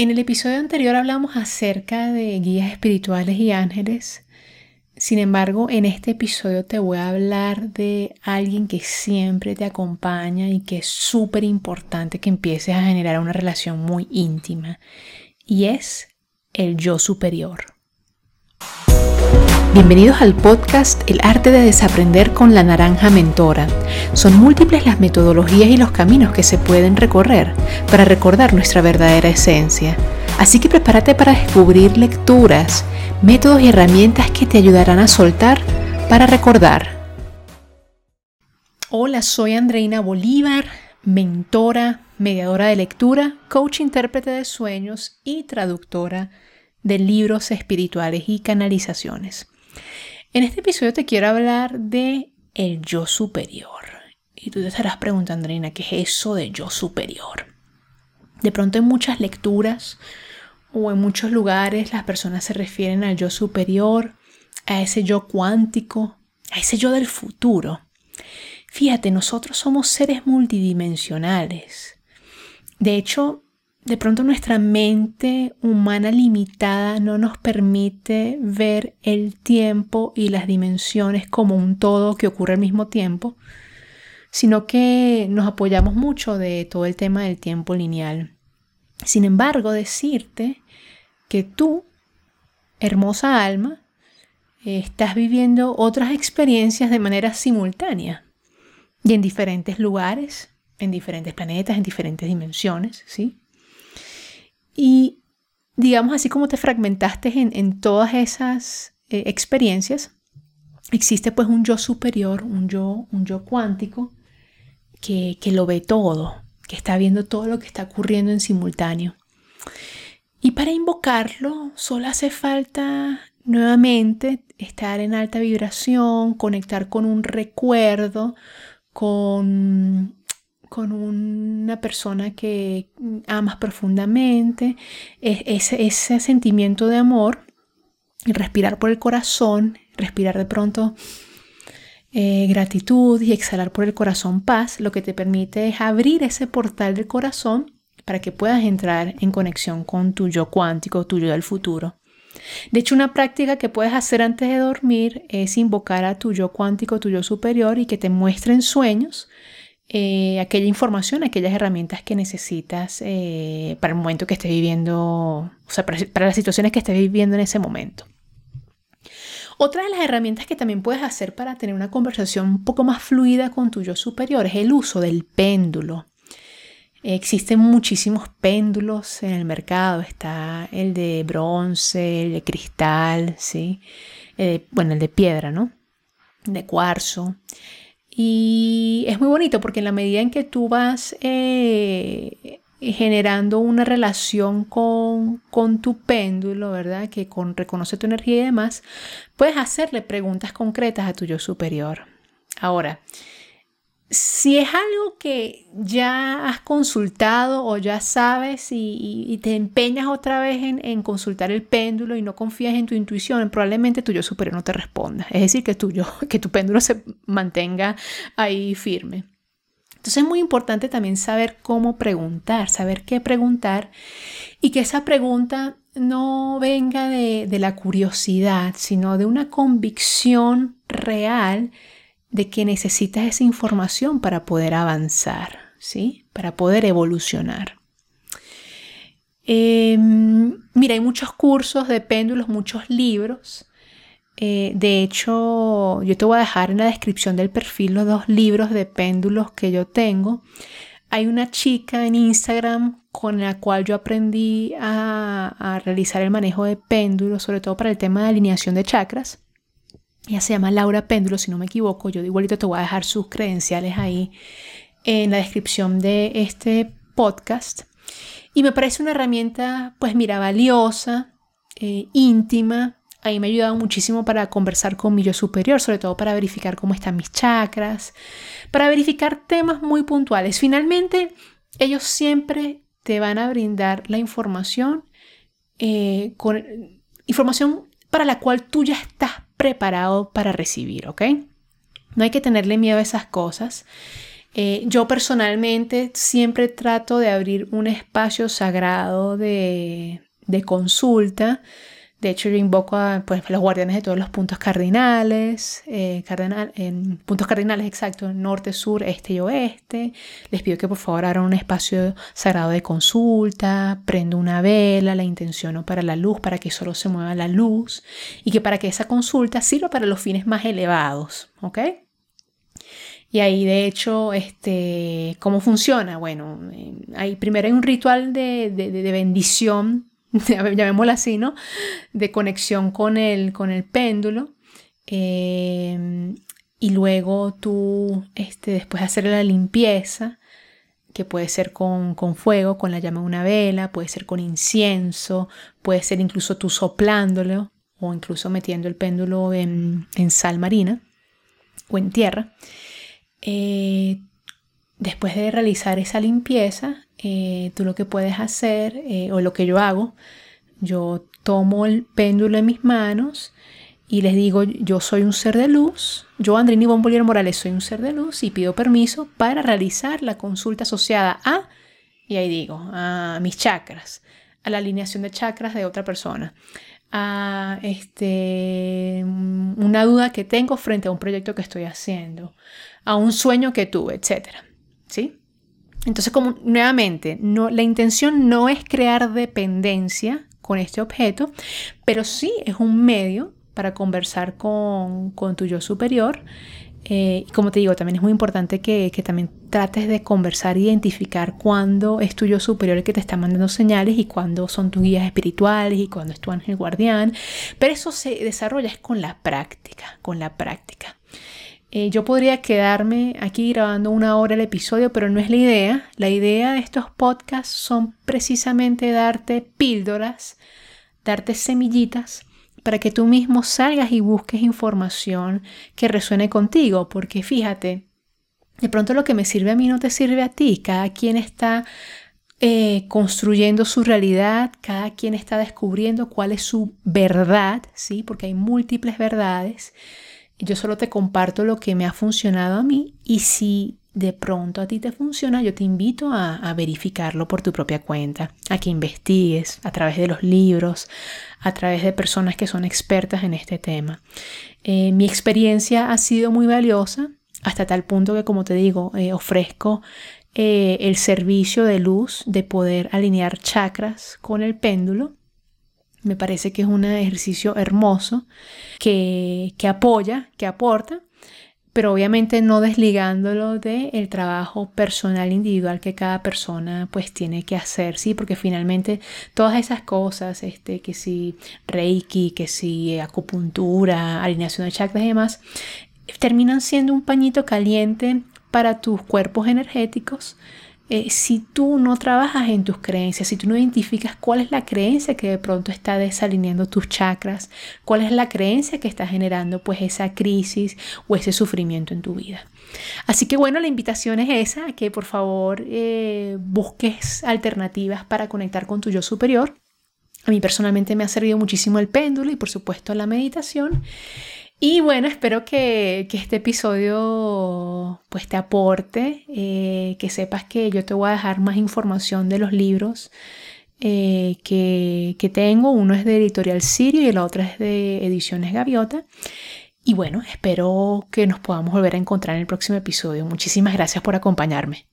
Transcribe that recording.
En el episodio anterior hablamos acerca de guías espirituales y ángeles. Sin embargo, en este episodio te voy a hablar de alguien que siempre te acompaña y que es súper importante que empieces a generar una relación muy íntima. Y es el yo superior. Bienvenidos al podcast El arte de desaprender con la naranja mentora. Son múltiples las metodologías y los caminos que se pueden recorrer para recordar nuestra verdadera esencia. Así que prepárate para descubrir lecturas, métodos y herramientas que te ayudarán a soltar para recordar. Hola, soy Andreina Bolívar, mentora, mediadora de lectura, coach intérprete de sueños y traductora de libros espirituales y canalizaciones. En este episodio te quiero hablar de el yo superior. Y tú te estarás preguntando, Andreina, ¿qué es eso de yo superior? De pronto en muchas lecturas o en muchos lugares las personas se refieren al yo superior, a ese yo cuántico, a ese yo del futuro. Fíjate, nosotros somos seres multidimensionales. De hecho, de pronto nuestra mente humana limitada no nos permite ver el tiempo y las dimensiones como un todo que ocurre al mismo tiempo, sino que nos apoyamos mucho de todo el tema del tiempo lineal. Sin embargo, decirte que tú, hermosa alma, estás viviendo otras experiencias de manera simultánea y en diferentes lugares, en diferentes planetas, en diferentes dimensiones, ¿sí? Y digamos así como te fragmentaste en, todas esas eh, experiencias, existe pues un yo superior, un yo, un yo cuántico que, que lo ve todo, que está viendo todo lo que está ocurriendo en simultáneo. Y para invocarlo solo hace falta nuevamente estar en alta vibración, conectar con un recuerdo, con con una persona que amas profundamente, ese, sentimiento de amor, respirar por el corazón, respirar de pronto eh, gratitud y exhalar por el corazón paz, lo que te permite es abrir ese portal del corazón para que puedas entrar en conexión con tu yo cuántico, tu yo del futuro. De hecho, una práctica que puedes hacer antes de dormir es invocar a tu yo cuántico, tu yo superior y que te muestren sueños eh, aquella información, aquellas herramientas que necesitas eh, para el momento que estés viviendo, o sea, para, las situaciones que estés viviendo en ese momento. Otra de las herramientas que también puedes hacer para tener una conversación un poco más fluida con tu yo superior es el uso del péndulo. Existen muchísimos péndulos en el mercado. Está el de bronce, el de cristal, ¿sí? Eh, bueno, el de piedra, ¿no? De cuarzo. Y muy bonito porque en la medida en que tú vas eh, generando una relación con, con, tu péndulo, ¿verdad? Que con, reconoce tu energía y demás, puedes hacerle preguntas concretas a tu yo superior. Ahora, si es algo que ya has consultado o ya sabes y, te empeñas otra vez en, consultar el péndulo y no confías en tu intuición, probablemente tu yo superior no te responda. Es decir, que, que tu péndulo se mantenga ahí firme. Entonces es muy importante también saber cómo preguntar, saber qué preguntar y que esa pregunta no venga de, de la curiosidad, sino de una convicción real de que necesitas esa información para poder avanzar, ¿sí? Para poder evolucionar. Em, mira, hay muchos cursos de péndulos, muchos libros. Eh, de hecho, yo te voy a dejar en la descripción del perfil los dos libros de péndulos que yo tengo. Hay una chica en Instagram con la cual yo aprendí a, a realizar el manejo de péndulos, sobre todo para el tema de alineación de chakras. Ella se llama Laura Péndulo, si no me equivoco. Yo igualito te voy a dejar sus credenciales ahí en la descripción de este podcast. Y me parece una herramienta, pues mira, valiosa, eh, íntima. Ahí me ha ayudado muchísimo para conversar con mi yo superior, sobre todo para verificar cómo están mis chakras, para verificar temas muy puntuales. Finalmente, ellos siempre te van a brindar la información, eh, con, información para la cual tú ya estás preparado para recibir, ¿ok? No hay que tenerle miedo a esas cosas. Eh, yo personalmente siempre trato de abrir un espacio sagrado de, de consulta de hecho, yo invoco a pues, los guardianes de todos los puntos cardinales, eh, en puntos cardinales exactos, norte, sur, este y oeste. Les pido que por favor abran un espacio sagrado de consulta, prendo una vela, la intenciono para la luz, para que solo se mueva la luz y que para que esa consulta sirva para los fines más elevados, ¿ok? Y ahí, de hecho, este, ¿cómo funciona? Bueno, hay, primero hay un ritual de, de, de bendición llamémoslo así, ¿no? De conexión con el, con el péndulo. Em, y luego tú, este, después de hacer la limpieza, que puede ser con, fuego, con la llama de una vela, puede ser con incienso, puede ser incluso tú soplándolo o incluso metiendo el péndulo en, sal marina o en tierra. Eh, después de realizar esa limpieza, eh, tú lo que puedes hacer, eh, o lo que yo hago, yo tomo el péndulo en mis manos y les digo, yo soy un ser de luz, yo Andrini Bombolier Morales soy un ser de luz y pido permiso para realizar la consulta asociada a, y ahí digo, a mis chakras, a la alineación de chakras de otra persona, a este, una duda que tengo frente a un proyecto que estoy haciendo, a un sueño que tuve, etc. ¿Sí? Entonces, como nuevamente, no, la intención no es crear dependencia con este objeto, pero sí es un medio para conversar con, tu yo superior. Eh, y como te digo, también es muy importante que, también trates de conversar e identificar cuándo es tu yo superior el que te está mandando señales y cuándo son tus guías espirituales y cuándo es tu ángel guardián. Pero eso se desarrolla es con la práctica, con la práctica. Eh, yo podría quedarme aquí grabando una hora el episodio, pero no es la idea. La idea de estos podcasts son precisamente darte píldoras, darte semillitas para que tú mismo salgas y busques información que resuene contigo, porque fíjate, de pronto lo que me sirve a mí no te sirve a ti, cada quien está eh, construyendo su realidad, cada quien está descubriendo cuál es su verdad, ¿sí? Porque hay múltiples verdades. Yo solo te comparto lo que me ha funcionado a mí y si de pronto a ti te funciona, yo te invito a, verificarlo por tu propia cuenta, a que investigues a través de los libros, a través de personas que son expertas en este tema. Eh, mi experiencia ha sido muy valiosa hasta tal punto que, como te digo, eh, ofrezco eh, el servicio de luz de poder alinear chakras con el péndulo me parece que es un ejercicio hermoso que, apoya, que aporta, pero obviamente no desligándolo del trabajo personal individual que cada persona pues tiene que hacer, ¿sí? Porque finalmente todas esas cosas, este, que si reiki, que si acupuntura, alineación de chakras y demás, terminan siendo un pañito caliente para tus cuerpos energéticos, eh, si tú no trabajas en tus creencias, si tú no identificas cuál es la creencia que de pronto está desalineando tus chakras, cuál es la creencia que está generando pues esa crisis o ese sufrimiento en tu vida. Así que bueno, la invitación es esa, que por favor eh, busques alternativas para conectar con tu yo superior. A mí personalmente me ha servido muchísimo el péndulo y por supuesto la meditación. Y bueno, espero que, este episodio pues te aporte, eh, que sepas que yo te voy a dejar más información de los libros eh, que, que, tengo. Uno es de Editorial Sirio y la otra es de Ediciones Gaviota. Y bueno, espero que nos podamos volver a encontrar en el próximo episodio. Muchísimas gracias por acompañarme.